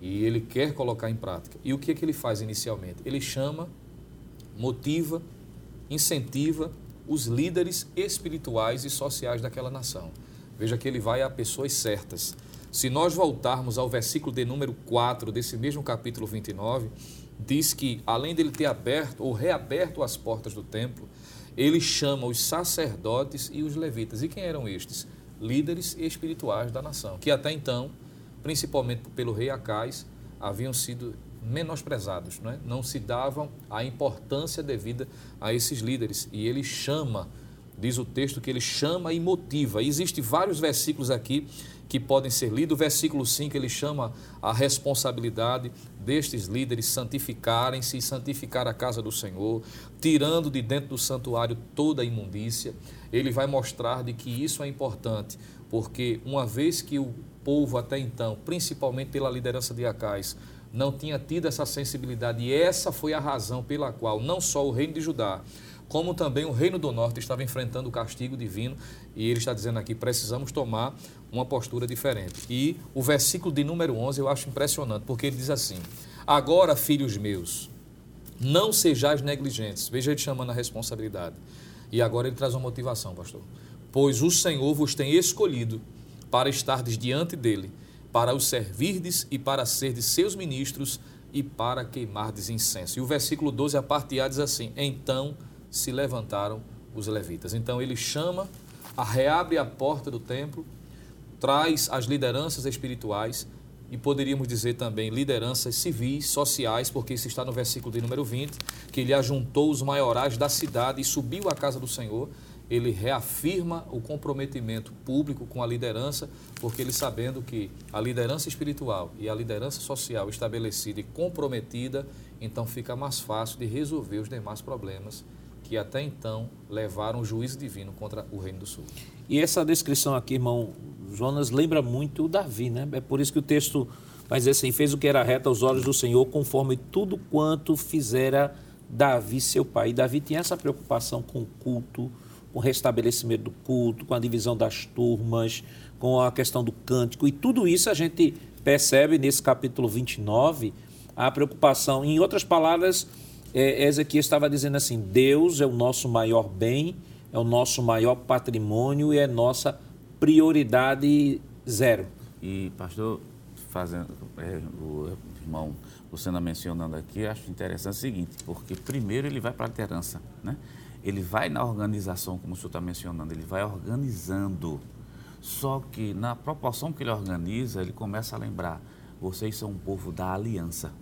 E ele quer colocar em prática. E o que é que ele faz inicialmente? Ele chama, motiva, incentiva os líderes espirituais e sociais daquela nação. Veja que ele vai a pessoas certas. Se nós voltarmos ao versículo de número 4 desse mesmo capítulo 29, diz que, além dele ter aberto ou reaberto as portas do templo, ele chama os sacerdotes e os levitas. E quem eram estes? Líderes espirituais da nação, que até então, principalmente pelo rei Acais, haviam sido menosprezados, não, é? não se davam a importância devida a esses líderes. E ele chama, diz o texto que ele chama e motiva. Existem vários versículos aqui que podem ser lidos. O versículo 5 ele chama a responsabilidade destes líderes santificarem-se e santificar a casa do Senhor, tirando de dentro do santuário toda a imundícia. Ele vai mostrar de que isso é importante, porque uma vez que o povo até então, principalmente pela liderança de Acais, não tinha tido essa sensibilidade e essa foi a razão pela qual não só o reino de Judá, como também o reino do norte estava enfrentando o castigo divino e ele está dizendo aqui precisamos tomar uma postura diferente. E o versículo de número 11 eu acho impressionante, porque ele diz assim: Agora, filhos meus, não sejais negligentes. Veja ele chamando a responsabilidade. E agora ele traz uma motivação, pastor. Pois o Senhor vos tem escolhido para estardes diante dele para os servirdes e para serdes seus ministros e para queimardes incenso. E o versículo 12, a parte A diz assim: Então se levantaram os levitas. Então ele chama, a reabre a porta do templo, traz as lideranças espirituais e poderíamos dizer também lideranças civis, sociais, porque isso está no versículo de número 20, que ele ajuntou os maiorais da cidade e subiu à casa do Senhor ele reafirma o comprometimento público com a liderança, porque ele sabendo que a liderança espiritual e a liderança social estabelecida e comprometida, então fica mais fácil de resolver os demais problemas que até então levaram o juízo divino contra o Reino do Sul. E essa descrição aqui, irmão Jonas, lembra muito o Davi, né? É por isso que o texto vai dizer assim: fez o que era reto aos olhos do Senhor, conforme tudo quanto fizera Davi, seu pai. E Davi tinha essa preocupação com o culto, com o restabelecimento do culto, com a divisão das turmas, com a questão do cântico. E tudo isso a gente percebe nesse capítulo 29, a preocupação. Em outras palavras, é, Ezequiel estava dizendo assim: Deus é o nosso maior bem, é o nosso maior patrimônio e é nossa prioridade zero. E, pastor, fazendo, é, o irmão Luciana mencionando aqui, acho interessante o seguinte, porque primeiro ele vai para a liderança, né? Ele vai na organização, como o senhor está mencionando, ele vai organizando. Só que na proporção que ele organiza, ele começa a lembrar: vocês são um povo da aliança.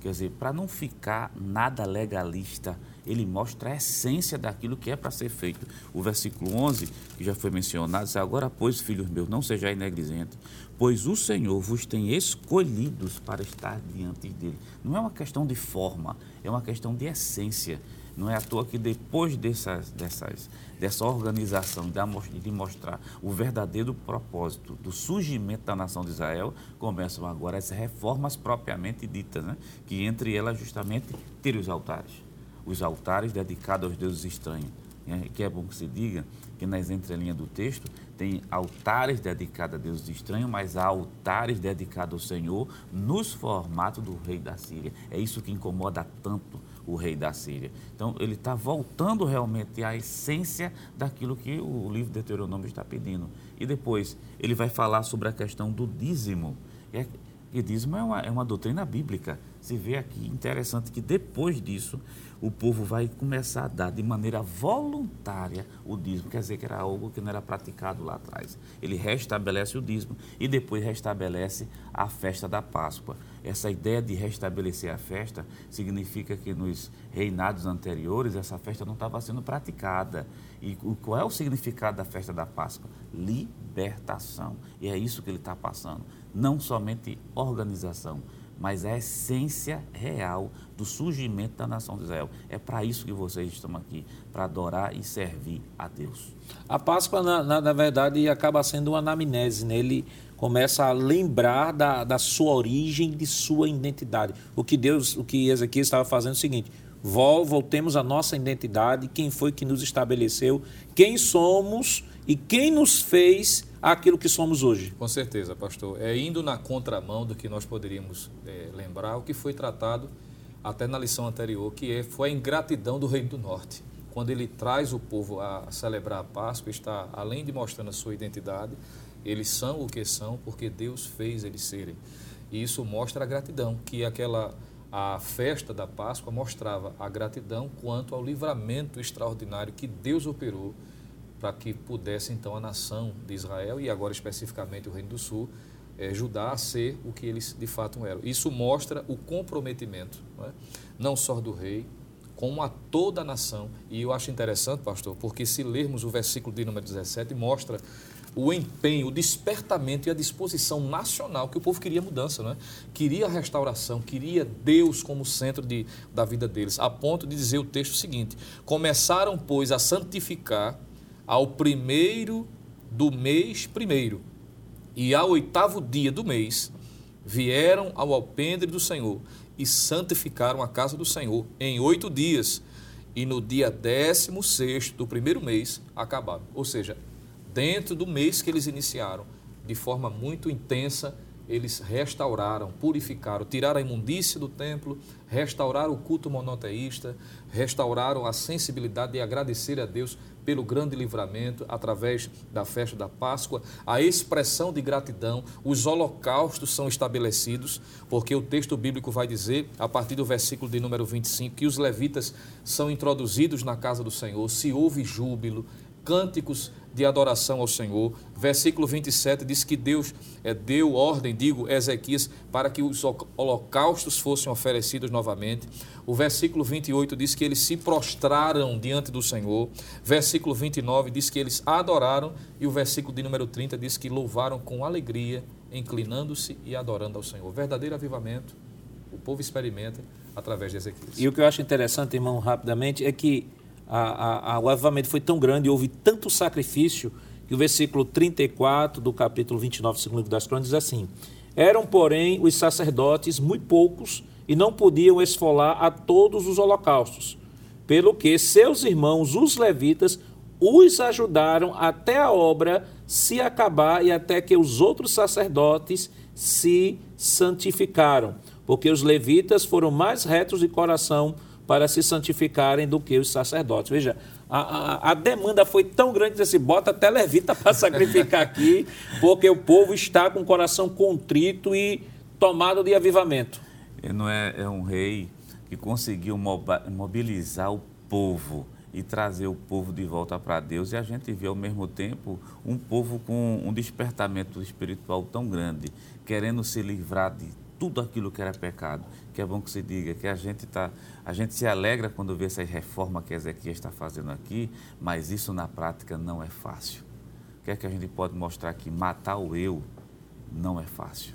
Quer dizer, para não ficar nada legalista, ele mostra a essência daquilo que é para ser feito. O versículo 11, que já foi mencionado, diz: Agora, pois, filhos meus, não sejais negligentes, pois o Senhor vos tem escolhidos para estar diante dele. Não é uma questão de forma, é uma questão de essência. Não é à toa que depois dessas, dessas, dessa organização, de mostrar o verdadeiro propósito do surgimento da nação de Israel, começam agora as reformas propriamente ditas, né? que entre elas justamente ter os altares. Os altares dedicados aos deuses estranhos. Né? Que é bom que se diga que nas entrelinhas do texto tem altares dedicados a deuses estranhos, mas há altares dedicados ao Senhor nos formatos do rei da Síria. É isso que incomoda tanto o rei da Síria. Então, ele está voltando realmente à essência daquilo que o livro de Deuteronômio está pedindo. E depois, ele vai falar sobre a questão do dízimo. É, e dízimo é uma, é uma doutrina bíblica. se vê aqui interessante que depois disso o povo vai começar a dar de maneira voluntária o dízimo, quer dizer que era algo que não era praticado lá atrás. Ele restabelece o dízimo e depois restabelece a festa da Páscoa. Essa ideia de restabelecer a festa significa que nos reinados anteriores essa festa não estava sendo praticada. E qual é o significado da festa da Páscoa? Libertação. E é isso que ele está passando. Não somente organização, mas a essência real do surgimento da nação de Israel. É para isso que vocês estão aqui, para adorar e servir a Deus. A Páscoa, na, na, na verdade, acaba sendo uma anamnese, né? Começa a lembrar da, da sua origem, de sua identidade. O que Deus, o que Ezequiel estava fazendo é o seguinte, voltemos à nossa identidade, quem foi que nos estabeleceu, quem somos e quem nos fez aquilo que somos hoje. Com certeza, pastor. É indo na contramão do que nós poderíamos é, lembrar, o que foi tratado até na lição anterior, que é, foi a ingratidão do Reino do Norte. Quando ele traz o povo a celebrar a Páscoa, está, além de mostrando a sua identidade, eles são o que são porque Deus fez eles serem. E isso mostra a gratidão, que aquela a festa da Páscoa mostrava a gratidão quanto ao livramento extraordinário que Deus operou para que pudesse então a nação de Israel e agora especificamente o Reino do Sul é, Judá a ser o que eles de fato eram. Isso mostra o comprometimento, não, é? não só do rei, como a toda a nação. E eu acho interessante, pastor, porque se lermos o versículo de número 17, mostra o empenho, o despertamento e a disposição nacional que o povo queria mudança, não é? queria restauração, queria Deus como centro de, da vida deles, a ponto de dizer o texto seguinte: começaram, pois, a santificar ao primeiro do mês primeiro e ao oitavo dia do mês vieram ao alpendre do Senhor e santificaram a casa do Senhor em oito dias e no dia décimo sexto do primeiro mês acabaram. Ou seja, dentro do mês que eles iniciaram, de forma muito intensa, eles restauraram, purificaram, tiraram a imundícia do templo, restauraram o culto monoteísta, restauraram a sensibilidade de agradecer a Deus pelo grande livramento através da festa da Páscoa, a expressão de gratidão, os holocaustos são estabelecidos, porque o texto bíblico vai dizer, a partir do versículo de número 25, que os levitas são introduzidos na casa do Senhor, se houve júbilo, cânticos de adoração ao Senhor. Versículo 27 diz que Deus é, deu ordem, digo, Ezequias, para que os holocaustos fossem oferecidos novamente. O versículo 28 diz que eles se prostraram diante do Senhor. Versículo 29 diz que eles adoraram. E o versículo de número 30 diz que louvaram com alegria, inclinando-se e adorando ao Senhor. Verdadeiro avivamento, o povo experimenta através de Ezequias. E o que eu acho interessante, irmão, rapidamente, é que a, a, o avivamento foi tão grande, houve tanto sacrifício, que o versículo 34 do capítulo 29, segundo livro das crônicas, diz assim: Eram, porém, os sacerdotes muito poucos e não podiam esfolar a todos os holocaustos, pelo que seus irmãos, os levitas, os ajudaram até a obra se acabar e até que os outros sacerdotes se santificaram, porque os levitas foram mais retos de coração para se santificarem do que os sacerdotes. Veja, a, a, a demanda foi tão grande que assim, bota até levita para sacrificar aqui, porque o povo está com o coração contrito e tomado de avivamento. Ele não é, é um rei que conseguiu mobilizar o povo e trazer o povo de volta para Deus. E a gente vê ao mesmo tempo um povo com um despertamento espiritual tão grande, querendo se livrar de tudo aquilo que era pecado. Que é bom que se diga que a gente tá, a gente se alegra quando vê essa reforma que Ezequiel está fazendo aqui, mas isso na prática não é fácil. O que é que a gente pode mostrar aqui? Matar o eu não é fácil.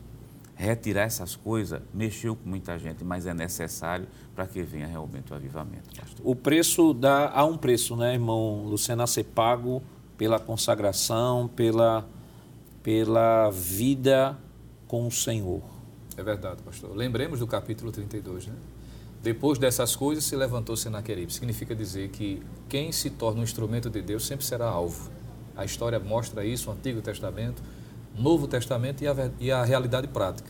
Retirar essas coisas mexeu com muita gente, mas é necessário para que venha realmente o avivamento. Pastor. O preço dá há um preço, né, irmão Luciano, a ser pago pela consagração, pela pela vida com o Senhor. É verdade, pastor. Lembremos do capítulo 32, né? Depois dessas coisas se levantou Senaqueribe. Significa dizer que quem se torna um instrumento de Deus sempre será alvo. A história mostra isso, o Antigo Testamento, Novo Testamento e a, e a realidade prática.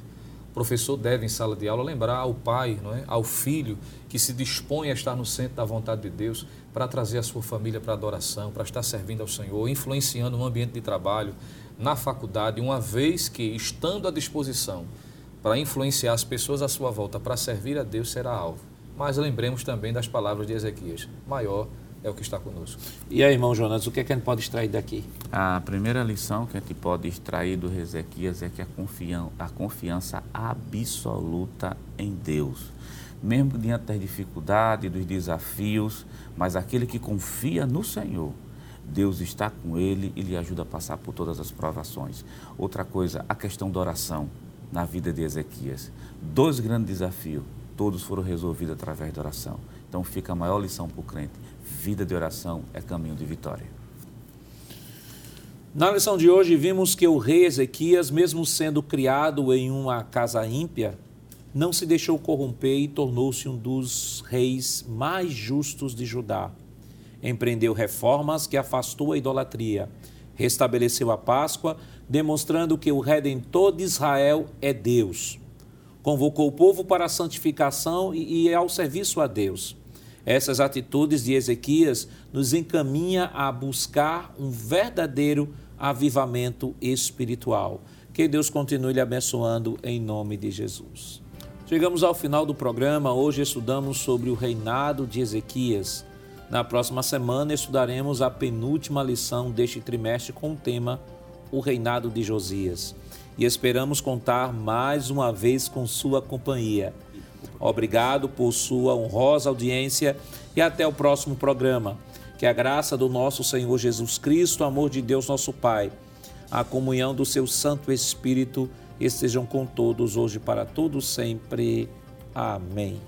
O professor deve, em sala de aula, lembrar ao pai, não é? ao filho, que se dispõe a estar no centro da vontade de Deus para trazer a sua família para adoração, para estar servindo ao Senhor, influenciando no ambiente de trabalho, na faculdade, uma vez que, estando à disposição, para influenciar as pessoas à sua volta para servir a Deus será alvo. Mas lembremos também das palavras de Ezequias: maior é o que está conosco. E aí, irmão Jonas, o que, é que a gente pode extrair daqui? A primeira lição que a gente pode extrair do Ezequias é que a, confian a confiança absoluta em Deus. Mesmo diante das dificuldades, dos desafios, mas aquele que confia no Senhor, Deus está com ele e lhe ajuda a passar por todas as provações. Outra coisa, a questão da oração na vida de Ezequias. Dois grandes desafios, todos foram resolvidos através da oração. Então fica a maior lição para o crente: vida de oração é caminho de vitória. Na lição de hoje, vimos que o rei Ezequias, mesmo sendo criado em uma casa ímpia, não se deixou corromper e tornou-se um dos reis mais justos de Judá. Empreendeu reformas que afastou a idolatria, restabeleceu a Páscoa, demonstrando que o redentor de Israel é Deus. Convocou o povo para a santificação e, ao serviço a Deus essas atitudes de Ezequias nos encaminha a buscar um verdadeiro avivamento espiritual. Que Deus continue lhe abençoando em nome de Jesus. Chegamos ao final do programa. Hoje estudamos sobre o reinado de Ezequias. Na próxima semana estudaremos a penúltima lição deste trimestre com o tema O reinado de Josias. E esperamos contar mais uma vez com sua companhia. Obrigado por sua honrosa audiência e até o próximo programa. Que a graça do nosso Senhor Jesus Cristo, o amor de Deus nosso Pai, a comunhão do seu Santo Espírito estejam com todos hoje para todos sempre. Amém.